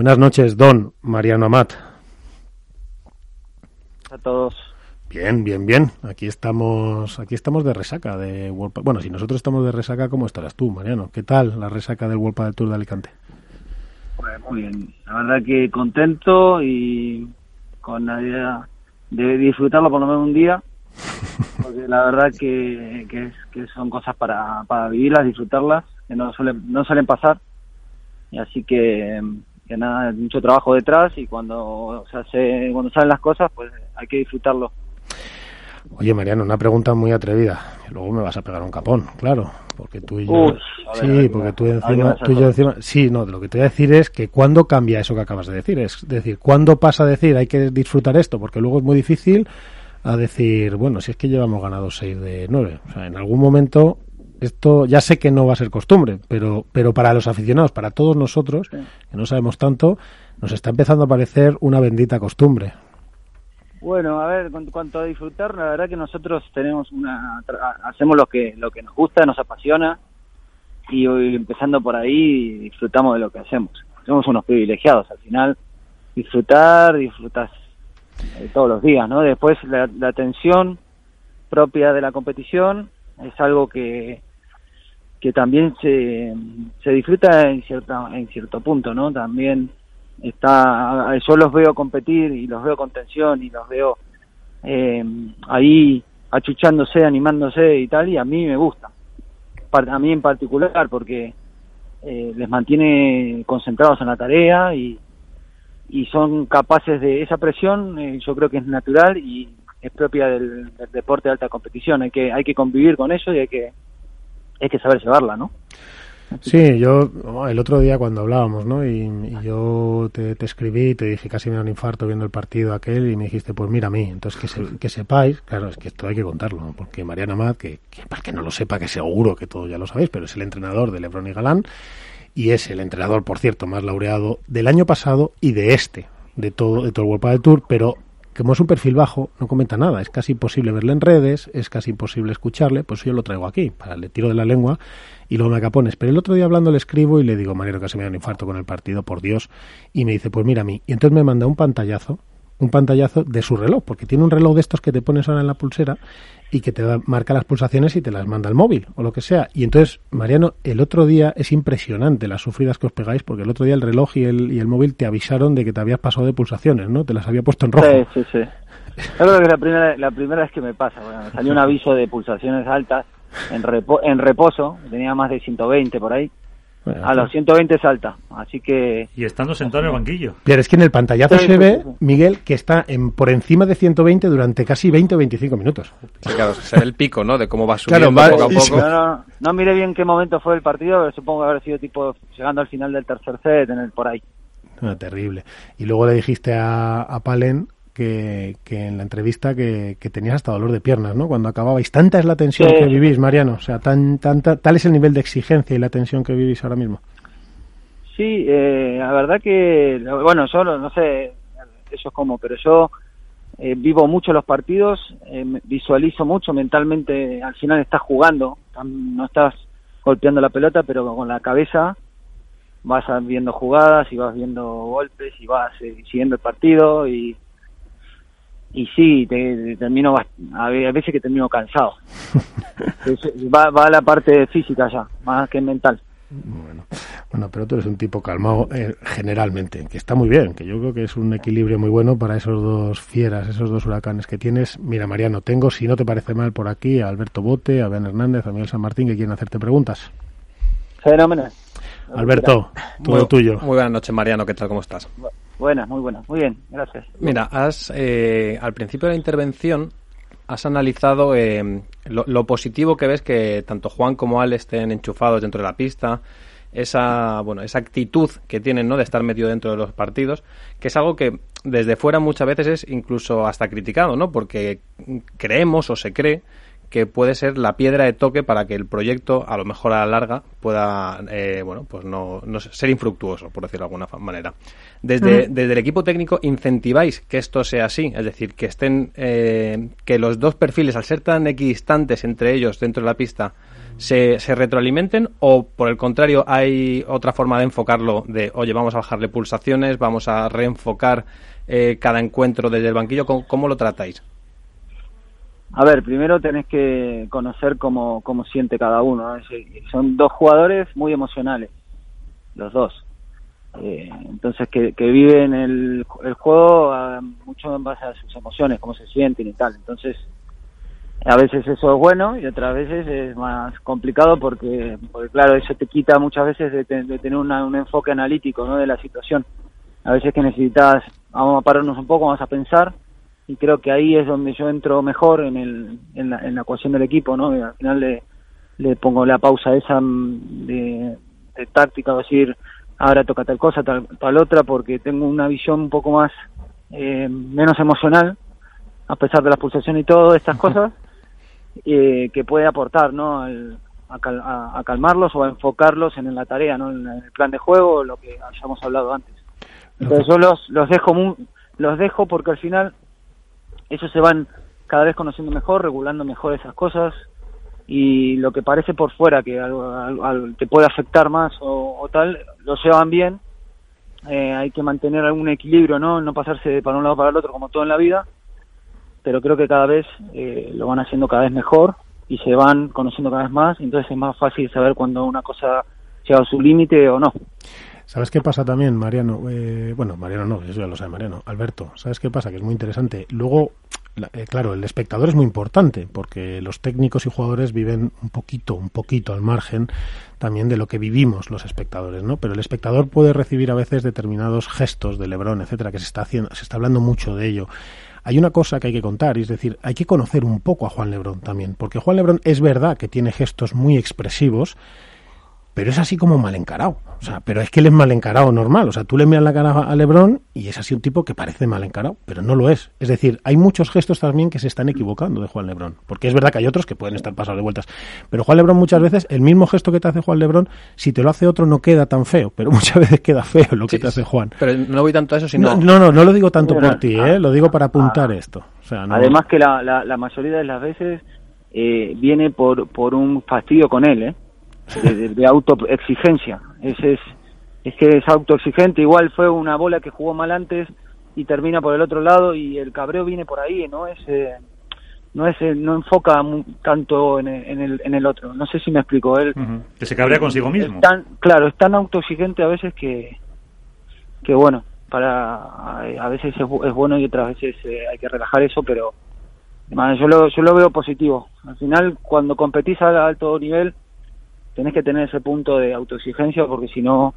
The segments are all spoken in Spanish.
Buenas noches, don Mariano Amat. A todos. Bien, bien, bien. Aquí estamos, aquí estamos de resaca de World Bueno, si nosotros estamos de resaca, ¿cómo estarás tú, Mariano? ¿Qué tal la resaca del World del Tour de Alicante? Pues muy bien. La verdad que contento y con la idea de disfrutarlo por lo menos un día. Porque la verdad que, que, son cosas para, para vivirlas, disfrutarlas, que no suelen, no suelen pasar. Y así que que nada, mucho trabajo detrás y cuando se hace, cuando salen las cosas, pues hay que disfrutarlo. Oye, Mariano, una pregunta muy atrevida. Luego me vas a pegar un capón, claro, porque tú y yo. sí, porque tú, encima, tú y yo encima. Sí, no, lo que te voy a decir es que cuándo cambia eso que acabas de decir. Es decir, ¿cuándo pasa a decir hay que disfrutar esto? Porque luego es muy difícil a decir, bueno, si es que llevamos ganado 6 de 9. O sea, en algún momento esto ya sé que no va a ser costumbre, pero, pero para los aficionados, para todos nosotros, que no sabemos tanto, nos está empezando a parecer una bendita costumbre. Bueno, a ver, en cuanto a disfrutar, la verdad que nosotros tenemos una, hacemos lo que, lo que nos gusta, nos apasiona, y hoy empezando por ahí disfrutamos de lo que hacemos. Somos unos privilegiados, al final disfrutar, disfrutas todos los días, ¿no? Después la, la tensión propia de la competición es algo que, que también se, se disfruta en cierta en cierto punto no también está yo los veo competir y los veo con tensión y los veo eh, ahí achuchándose animándose y tal y a mí me gusta. A mí en particular porque eh, les mantiene concentrados en la tarea y, y son capaces de esa presión eh, yo creo que es natural y es propia del, del, deporte de alta competición. Hay que hay que convivir con ellos y hay que hay que saber llevarla, ¿no? Sí, yo el otro día cuando hablábamos, ¿no? Y, yo te, escribí y te dije casi me da un infarto viendo el partido aquel y me dijiste, pues mira a mí. Entonces que, que sepáis, claro, es que esto hay que contarlo, porque Mariana Amat, que, que, para que no lo sepa, que seguro que todos ya lo sabéis, pero es el entrenador de Lebron y Galán y es el entrenador, por cierto, más laureado del año pasado y de este, de todo, de todo el World del Tour, pero como es un perfil bajo, no comenta nada. Es casi imposible verle en redes, es casi imposible escucharle, pues yo lo traigo aquí, para le tiro de la lengua y luego me capones. Pero el otro día hablando le escribo y le digo, Manero, que se me da un infarto con el partido, por Dios. Y me dice, pues mira a mí. Y entonces me manda un pantallazo un pantallazo de su reloj, porque tiene un reloj de estos que te pones ahora en la pulsera y que te marca las pulsaciones y te las manda al móvil o lo que sea. Y entonces, Mariano, el otro día es impresionante las sufridas que os pegáis, porque el otro día el reloj y el, y el móvil te avisaron de que te habías pasado de pulsaciones, ¿no? Te las había puesto en rojo. Sí, sí, sí. Que la primera, la primera vez que me pasa, bueno, me salió un aviso de pulsaciones altas en, en reposo, tenía más de 120 por ahí, a los 120 salta, así que... Y estando sentado en el banquillo. Pero es que en el pantallazo se ve, Miguel, que está en, por encima de 120 durante casi 20 o 25 minutos. Sí, claro, se ve el pico, ¿no? De cómo va subiendo poco a poco. No, no, mire bien qué momento fue el partido, pero supongo que haber sido tipo llegando al final del tercer set, en el por ahí. Ah, terrible. Y luego le dijiste a, a Palen que, en la entrevista que, tenías hasta dolor de piernas, ¿no? Cuando acababais. Tanta es la tensión que vivís, Mariano. O sea, tan, tanta, tal es el nivel de exigencia y la tensión que vivís ahora mismo. Sí, eh, la verdad que, bueno, yo no sé eso es como, pero yo eh, vivo mucho los partidos, eh, visualizo mucho mentalmente, al final estás jugando, no estás golpeando la pelota, pero con la cabeza vas viendo jugadas y vas viendo golpes y vas siguiendo el partido y y sí, te, termino a veces que termino cansado. va, va a la parte física ya, más que mental. Bueno, bueno, pero tú eres un tipo calmado eh, generalmente, que está muy bien, que yo creo que es un equilibrio muy bueno para esos dos fieras, esos dos huracanes que tienes. Mira, Mariano, tengo, si no te parece mal, por aquí a Alberto Bote, a Ben Hernández, a Miguel San Martín, que quieren hacerte preguntas. Fenómeno. Alberto, todo tuyo. Muy buenas noches, Mariano, ¿qué tal? ¿Cómo estás? Buenas, muy buenas. Muy bien, gracias. Mira, has, eh, al principio de la intervención has analizado eh, lo, positivo que ves que tanto Juan como Al estén enchufados dentro de la pista, esa, bueno, esa actitud que tienen ¿no? de estar metido dentro de los partidos, que es algo que desde fuera muchas veces es incluso hasta criticado, ¿no? porque creemos o se cree que puede ser la piedra de toque para que el proyecto, a lo mejor a la larga, pueda, eh, bueno, pues no, no, ser infructuoso, por decirlo de alguna manera. Desde, desde el equipo técnico incentiváis que esto sea así, es decir, que estén, eh, que los dos perfiles, al ser tan equidistantes entre ellos dentro de la pista, se, se retroalimenten o por el contrario hay otra forma de enfocarlo de, oye, vamos a bajarle pulsaciones, vamos a reenfocar eh, cada encuentro desde el banquillo? ¿Cómo, lo tratáis? A ver, primero tenés que conocer cómo, cómo siente cada uno. Son dos jugadores muy emocionales, los dos. Eh, entonces, que, que viven el, el juego mucho en base a sus emociones, cómo se sienten y tal. Entonces, a veces eso es bueno y otras veces es más complicado porque, porque claro, eso te quita muchas veces de, tener un enfoque analítico ¿no? de la situación. A veces que necesitas vamos a pararnos un poco, vamos a pensar y creo que ahí es donde yo entro mejor en, el, en, la, en la ecuación del equipo, ¿no? al final le, le pongo la pausa esa de, de táctica, decir, ahora toca tal cosa, tal, tal otra, porque tengo una visión un poco más, eh, menos emocional, a pesar de la pulsación y todo, estas cosas, eh, que puede aportar, ¿no? a, calmarlos o a enfocarlos en, la tarea, ¿no? En el plan de juego, lo que hayamos hablado antes. Entonces yo los, los dejo los dejo porque al final ellos se van cada vez conociendo mejor, regulando mejor esas cosas y lo que parece por fuera que algo, te puede afectar más o, tal, lo llevan bien. Eh, hay que mantener algún equilibrio, ¿no? No pasarse para un lado para el otro como todo en la vida, pero creo que cada vez eh, lo van haciendo cada vez mejor y se van conociendo cada vez más, entonces es más fácil saber cuando una cosa llega a su límite o no. ¿Sabes qué pasa también, Mariano? Eh, bueno, Mariano no, eso ya lo sabe Mariano. Alberto, ¿sabes qué pasa? Que es muy interesante. Luego, eh, claro, el espectador es muy importante porque los técnicos y jugadores viven un poquito, un poquito al margen también de lo que vivimos los espectadores, ¿no? Pero el espectador puede recibir a veces determinados gestos de Lebrón, etcétera, que se está haciendo, se está hablando mucho de ello hay una cosa que hay que contar, es decir, hay que conocer un poco a Juan Lebrón también, porque Juan Lebrón es verdad que tiene gestos muy expresivos, pero es así como mal encarado. O sea, pero es que él es mal encarado normal. O sea, tú le miras la cara a Lebron y es así un tipo que parece mal encarado, pero no lo es. Es decir, hay muchos gestos también que se están equivocando de Juan Lebrón. Porque es verdad que hay otros que pueden estar pasados de vueltas. Pero Juan Lebrón muchas veces, el mismo gesto que te hace Juan Lebrón, si te lo hace otro no queda tan feo, pero muchas veces queda feo lo que te hace Juan. Pero no voy tanto a eso, sino... No, no, no, no lo digo tanto por ti, ¿eh? lo digo para apuntar esto. O sea, Además que la, la, mayoría de las veces eh, viene por, por un fastidio con él, ¿eh? De, autoexigencia. Es, es, es que es autoexigente. Igual fue una bola que jugó mal antes y termina por el otro lado y el cabreo viene por ahí, no es eh, no es eh, no enfoca tanto en el, en el, otro. No sé si me explico. Él que se cabrea consigo mismo. claro, es tan autoexigente a veces que que bueno, para a veces es, bueno y otras veces eh, hay que relajar eso, pero yo lo, yo lo veo positivo. Al final, cuando competís a alto nivel, tenés que tener ese punto de autoexigencia porque si no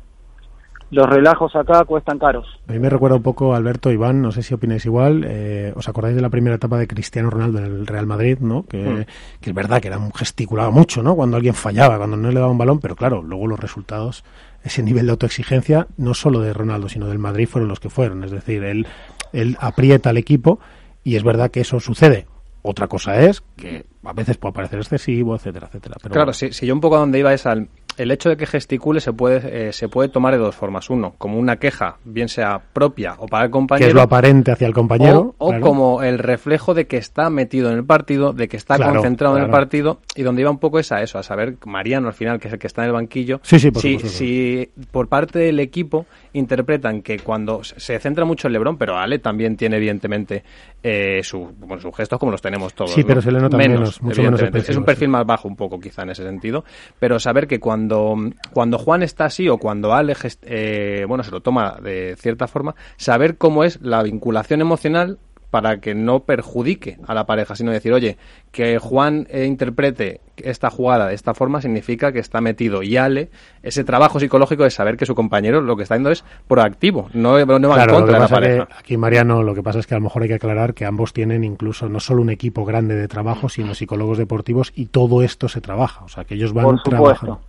los relajos acá cuestan caros. A mí me recuerda un poco, Alberto, Iván, no sé si opináis igual, eh, ¿os acordáis de la primera etapa de Cristiano Ronaldo en el Real Madrid, ¿no? Que, mm. que es verdad que era gesticulaba mucho, ¿no? Cuando alguien fallaba, cuando no le daba un balón, pero claro, luego los resultados, ese nivel de autoexigencia, no solo de Ronaldo, sino del Madrid, fueron los que fueron. Es decir, él, él aprieta al equipo y es verdad que eso sucede otra cosa es que a veces puede parecer excesivo, etcétera, etcétera. Pero claro, si, si, yo un poco a donde iba es al, el hecho de que gesticule se puede, eh, se puede tomar de dos formas. Uno, como una queja, bien sea propia o para el compañero. Que es lo aparente hacia el compañero. O, como el reflejo de que está metido en el partido, de que está concentrado en el partido. Y donde iba un poco es a eso, a saber, Mariano al final, que es el que está en el banquillo. Sí, sí, por si, si por parte del equipo interpretan que cuando se centra mucho en Lebron, pero Ale también tiene evidentemente eh, sus gestos como los tenemos todos. Sí, pero se le nota menos, mucho menos Es un perfil más bajo un poco quizá en ese sentido, pero saber que cuando, cuando Juan está así o cuando Ale eh, bueno, se lo toma de cierta forma, saber cómo es la vinculación emocional para que no perjudique a la pareja, sino decir, oye, que Juan eh, interprete esta jugada de esta forma significa que está metido y Ale, ese trabajo psicológico de saber que su compañero lo que está haciendo es proactivo, no, no va en contra de la pareja. aquí, Mariano, lo que pasa es que a lo mejor hay que aclarar que ambos tienen incluso no solo un equipo grande de trabajo, sino psicólogos deportivos y todo esto se trabaja, o sea, que ellos van trabajando.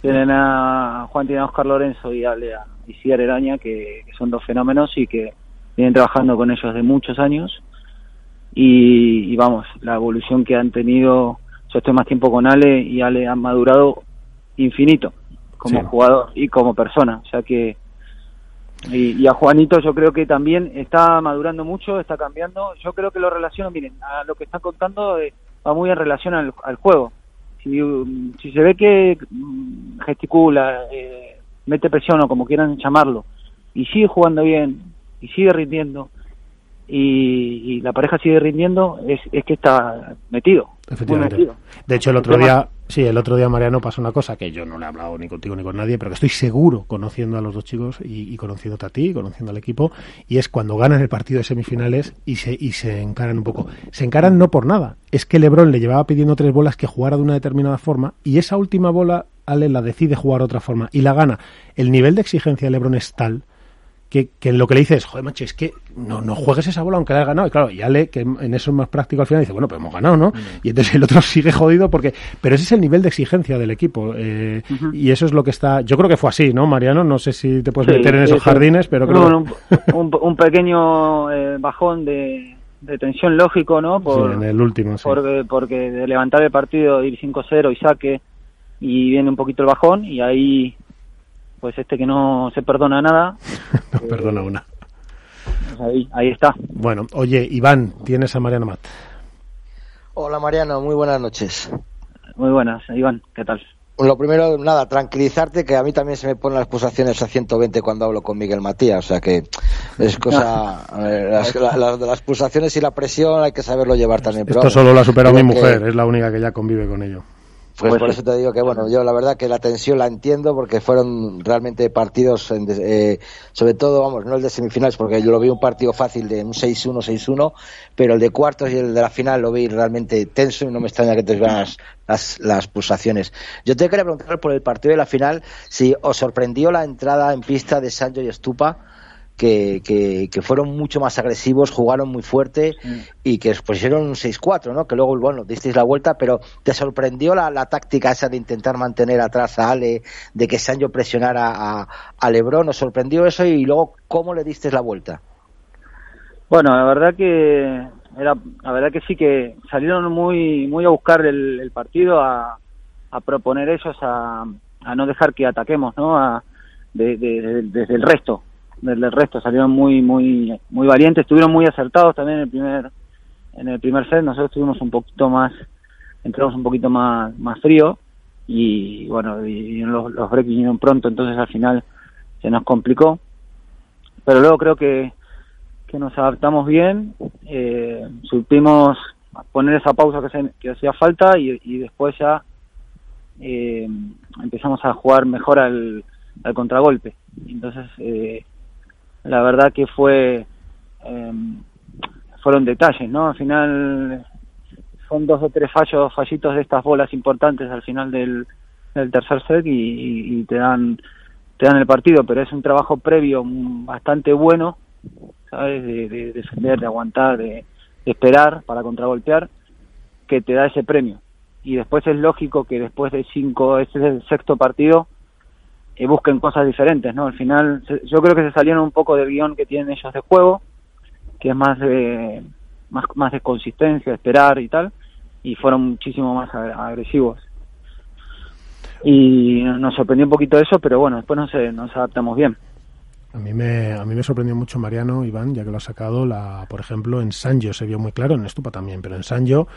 Tienen a Juan, tiene a Oscar Lorenzo y Ale a Isiar Eraña, que son dos fenómenos y que vienen trabajando con ellos de muchos años. Y, vamos, la evolución que han tenido, yo estoy más tiempo con Ale y Ale han madurado infinito como jugador y como persona, o sea que y, a Juanito yo creo que también está madurando mucho, está cambiando, yo creo que lo relaciono, miren, a lo que están contando eh, va muy en relación al, juego, si, si se ve que mm, gesticula, eh, mete presión o como quieran llamarlo, y sigue jugando bien, y sigue rindiendo, y, la pareja sigue rindiendo, es, es que está metido. Efectivamente. De hecho, el otro día, sí, el otro día Mariano pasó una cosa que yo no le he hablado ni contigo ni con nadie, pero que estoy seguro, conociendo a los dos chicos y, y conociéndote a ti, conociendo al equipo, y es cuando ganan el partido de semifinales y se, y se encaran un poco. Se encaran no por nada, es que Lebron le llevaba pidiendo tres bolas que jugara de una determinada forma y esa última bola Ale la decide jugar de otra forma y la gana. El nivel de exigencia de Lebron es tal que, que lo que le dices, joder, macho, es que no, no juegues esa bola aunque la haya ganado. Y claro, y Ale, que en eso es más práctico al final, dice, bueno, pues hemos ganado, ¿no? Mm. Y entonces el otro sigue jodido porque... Pero ese es el nivel de exigencia del equipo. Eh, Y eso es lo que está... Yo creo que fue así, ¿no, Mariano? No sé si te puedes meter en esos jardines, pero creo... un, un, pequeño eh, bajón de, de tensión lógico, ¿no? Por, sí, en el último, sí. Porque, porque de levantar el partido, ir 5-0 y saque, y viene un poquito el bajón, y ahí pues este que no se perdona nada. no perdona una. Pues ahí, ahí está. Bueno, oye, Iván, tienes a Mariano Mat. Hola Mariano, muy buenas noches. Muy buenas, Iván, ¿qué tal? Lo primero, nada, tranquilizarte que a mí también se me ponen las pulsaciones a 120 cuando hablo con Miguel Matías, o sea que es cosa. las, las, pulsaciones y la presión hay que saberlo llevar también. Esto solo lo ha superado mi mujer, es la única que ya convive con ello. Pues, por eso te digo que, bueno, yo la verdad que la tensión la entiendo porque fueron realmente partidos, eh, sobre todo, vamos, no el de semifinales, porque yo lo vi un partido fácil de un 6-1, 6-1, pero el de cuartos y el de la final lo vi realmente tenso y no me extraña que te vean las, las, pulsaciones. Yo te quería preguntar por el partido de la final si os sorprendió la entrada en pista de Sancho y Estupa que, que, fueron mucho más agresivos, jugaron muy fuerte mm. y que pusieron un 6-4, ¿no? Que luego, bueno, disteis la vuelta, pero ¿te sorprendió la, la, táctica esa de intentar mantener atrás a Ale, de que Sancho presionara a, a Lebron? ¿Os sorprendió eso y luego cómo le disteis la vuelta? Bueno, la verdad que era, la verdad que sí que salieron muy, muy a buscar el, partido, a, a, proponer ellos, a, a no dejar que ataquemos, ¿no? A, desde el resto, del, resto salieron muy muy muy valientes estuvieron muy acertados también en el primer en el primer set nosotros estuvimos un poquito más entramos un poquito más más frío y bueno y los, los breaks vinieron pronto entonces al final se nos complicó. Pero luego creo que que nos adaptamos bien eh, supimos poner esa pausa que, que hacía falta y, y después ya eh, empezamos a jugar mejor al, al contragolpe. Entonces eh, la verdad que fue em, fueron detalles, ¿no? Al final son dos o tres fallos, fallitos de estas bolas importantes al final del, tercer set y, te dan te dan el partido, pero es un trabajo previo bastante bueno, ¿sabes? De, defender, de aguantar, de, esperar para contragolpear, que te da ese premio. Y después es lógico que después de cinco, este es el sexto partido, y busquen cosas diferentes, ¿no? Al final, yo creo que se salieron un poco del guion que tienen ellos de juego, que es más de, más, más de consistencia, esperar y tal, y fueron muchísimo más agresivos. Y nos sorprendió un poquito eso, pero bueno, después nos, nos adaptamos bien. A mí, me, a mí me sorprendió mucho Mariano, Iván, ya que lo ha sacado, la, por ejemplo, en Sanjo se vio muy claro, en Estupa también, pero en Sanjo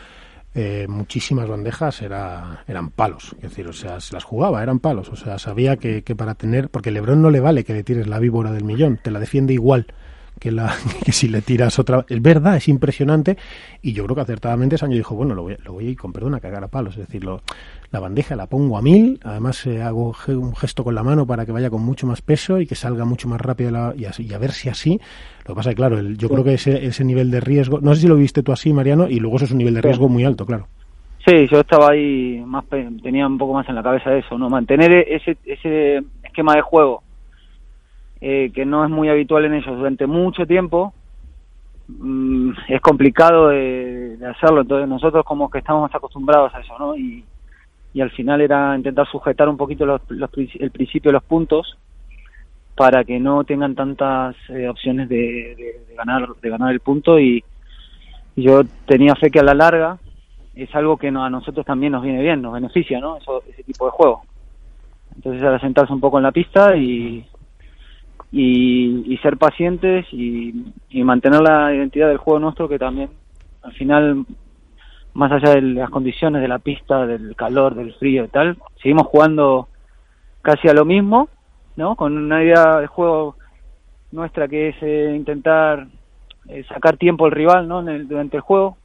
eh, muchísimas bandejas era, eran palos, es decir, o sea, se las jugaba, eran palos, o sea, sabía que, que para tener, porque Lebron no le vale que le tires la víbora del millón, te la defiende igual que, la, que si le tiras otra. Es verdad, es impresionante. Y yo creo que acertadamente Sancho dijo, bueno, lo voy, lo voy a ir con perdón a cagar a palos. Es decir, lo, la bandeja la pongo a mil, además eh, hago un gesto con la mano para que vaya con mucho más peso y que salga mucho más rápido la, y, así, y a ver si así. Lo que pasa es que, claro, el, yo creo que ese, ese nivel de riesgo, no sé si lo viste tú así, Mariano, y luego eso es un nivel de riesgo muy alto, claro. Sí, yo estaba ahí, más tenía un poco más en la cabeza eso, ¿no? Mantener ese, ese esquema de juego eh, que no es muy habitual en ellos durante mucho tiempo, mm, es complicado de, hacerlo. Entonces nosotros como que estamos más acostumbrados a eso, ¿no? Y, y al final era intentar sujetar un poquito los, el principio de los puntos para que no tengan tantas eh, opciones de, ganar de ganar el punto y, yo tenía fe que a la larga es algo que a nosotros también nos viene bien, nos beneficia, ¿no? Eso, ese tipo de juego. Entonces era sentarse un poco en la pista y, y, ser pacientes y, mantener la identidad del juego nuestro que también al final más allá de las condiciones de la pista, del calor, del frío y tal, seguimos jugando casi a lo mismo, ¿no? Con una idea de juego nuestra que es eh, intentar eh, sacar tiempo al rival, ¿no? durante el juego.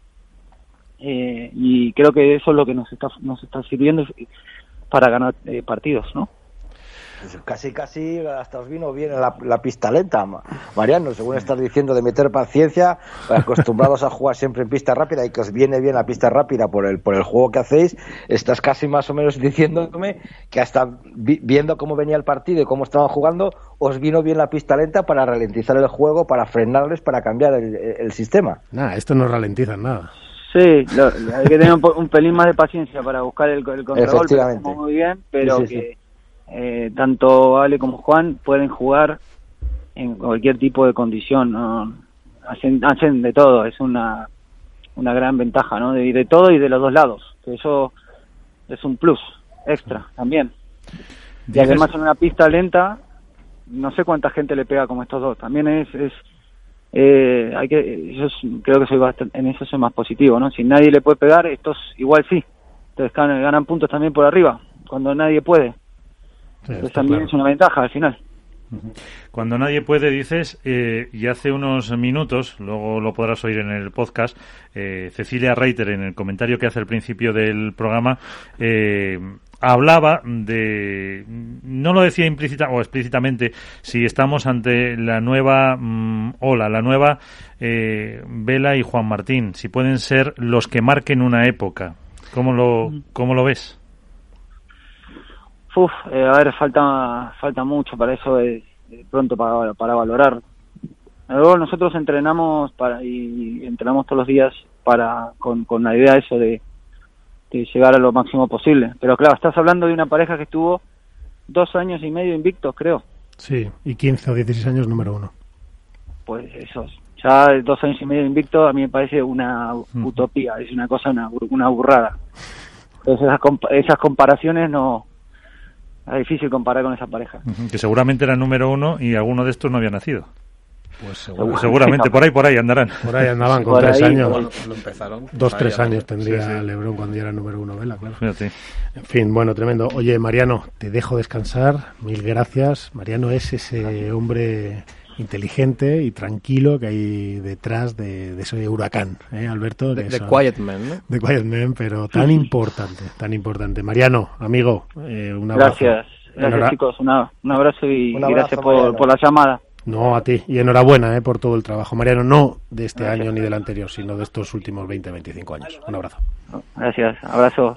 Eh, y creo que eso es lo que nos está, nos está sirviendo para ganar partidos, ¿no? Pues casi, casi hasta os vino bien la, la pista lenta, Mariano, según estás diciendo de meter paciencia, acostumbrados a jugar siempre en pista rápida y que os viene bien la pista rápida por el, por el juego que hacéis, estás casi más o menos diciéndome que hasta viendo cómo venía el partido y cómo estaban jugando, os vino bien la pista lenta para ralentizar el juego, para frenarles, para cambiar el, sistema. Nada, esto no ralentiza nada. Sí, hay que tener un, pelín más de paciencia para buscar el, el contragolpe, muy bien, pero que eh, tanto Ale como Juan pueden jugar en cualquier tipo de condición, hacen, hacen de todo, es una, una gran ventaja, ¿no? De, de todo y de los dos lados, que eso es un plus extra también. Y además en una pista lenta, no sé cuánta gente le pega como estos dos, también es, es eh, hay que, yo creo que soy bastante, en eso soy más positivo, ¿no? Si nadie le puede pegar, estos igual sí, entonces ganan puntos también por arriba, cuando nadie puede también es una ventaja al final. Cuando nadie puede, dices, eh, y hace unos minutos, luego lo podrás oír en el podcast, eh, Cecilia Reiter, en el comentario que hace al principio del programa, eh, hablaba de, no lo decía implícita o explícitamente, si estamos ante la nueva mm, ola, la nueva Vela y Juan Martín, si pueden ser los que marquen una época. ¿Cómo lo, cómo lo ves? Uf, eh, a ver, falta falta mucho para eso, es, pronto para, para valorar. Luego nosotros entrenamos para y, entrenamos todos los días para con, con la idea de eso de, llegar a lo máximo posible. Pero claro, estás hablando de una pareja que estuvo dos años y medio invictos, creo. Sí, y 15 o 16 años número uno. Pues eso, ya dos años y medio invicto a mí me parece una utopía, es una cosa, una, una burrada. Entonces esas, esas comparaciones no, es difícil comparar con esa pareja. Que seguramente era número uno y alguno de estos no había nacido. Pues seguramente, por ahí, por ahí andarán. Por ahí andaban con tres años. Dos, tres años tendría Lebron cuando ya era número uno, Vela, claro. En fin, bueno, tremendo. Oye, Mariano, te dejo descansar. Mil gracias. Mariano es ese hombre inteligente y tranquilo que hay detrás de, ese huracán, ¿eh, Alberto? De, Quiet Man, ¿no? De Quiet Man, pero tan importante, tan importante. Mariano, amigo, eh, un abrazo. Gracias, gracias chicos, un abrazo y, gracias por, por, la llamada. No, a ti, y enhorabuena eh, por todo el trabajo. Mariano, no de este año ni del anterior, sino de estos últimos 20, 25 años. Un abrazo. Gracias, abrazos.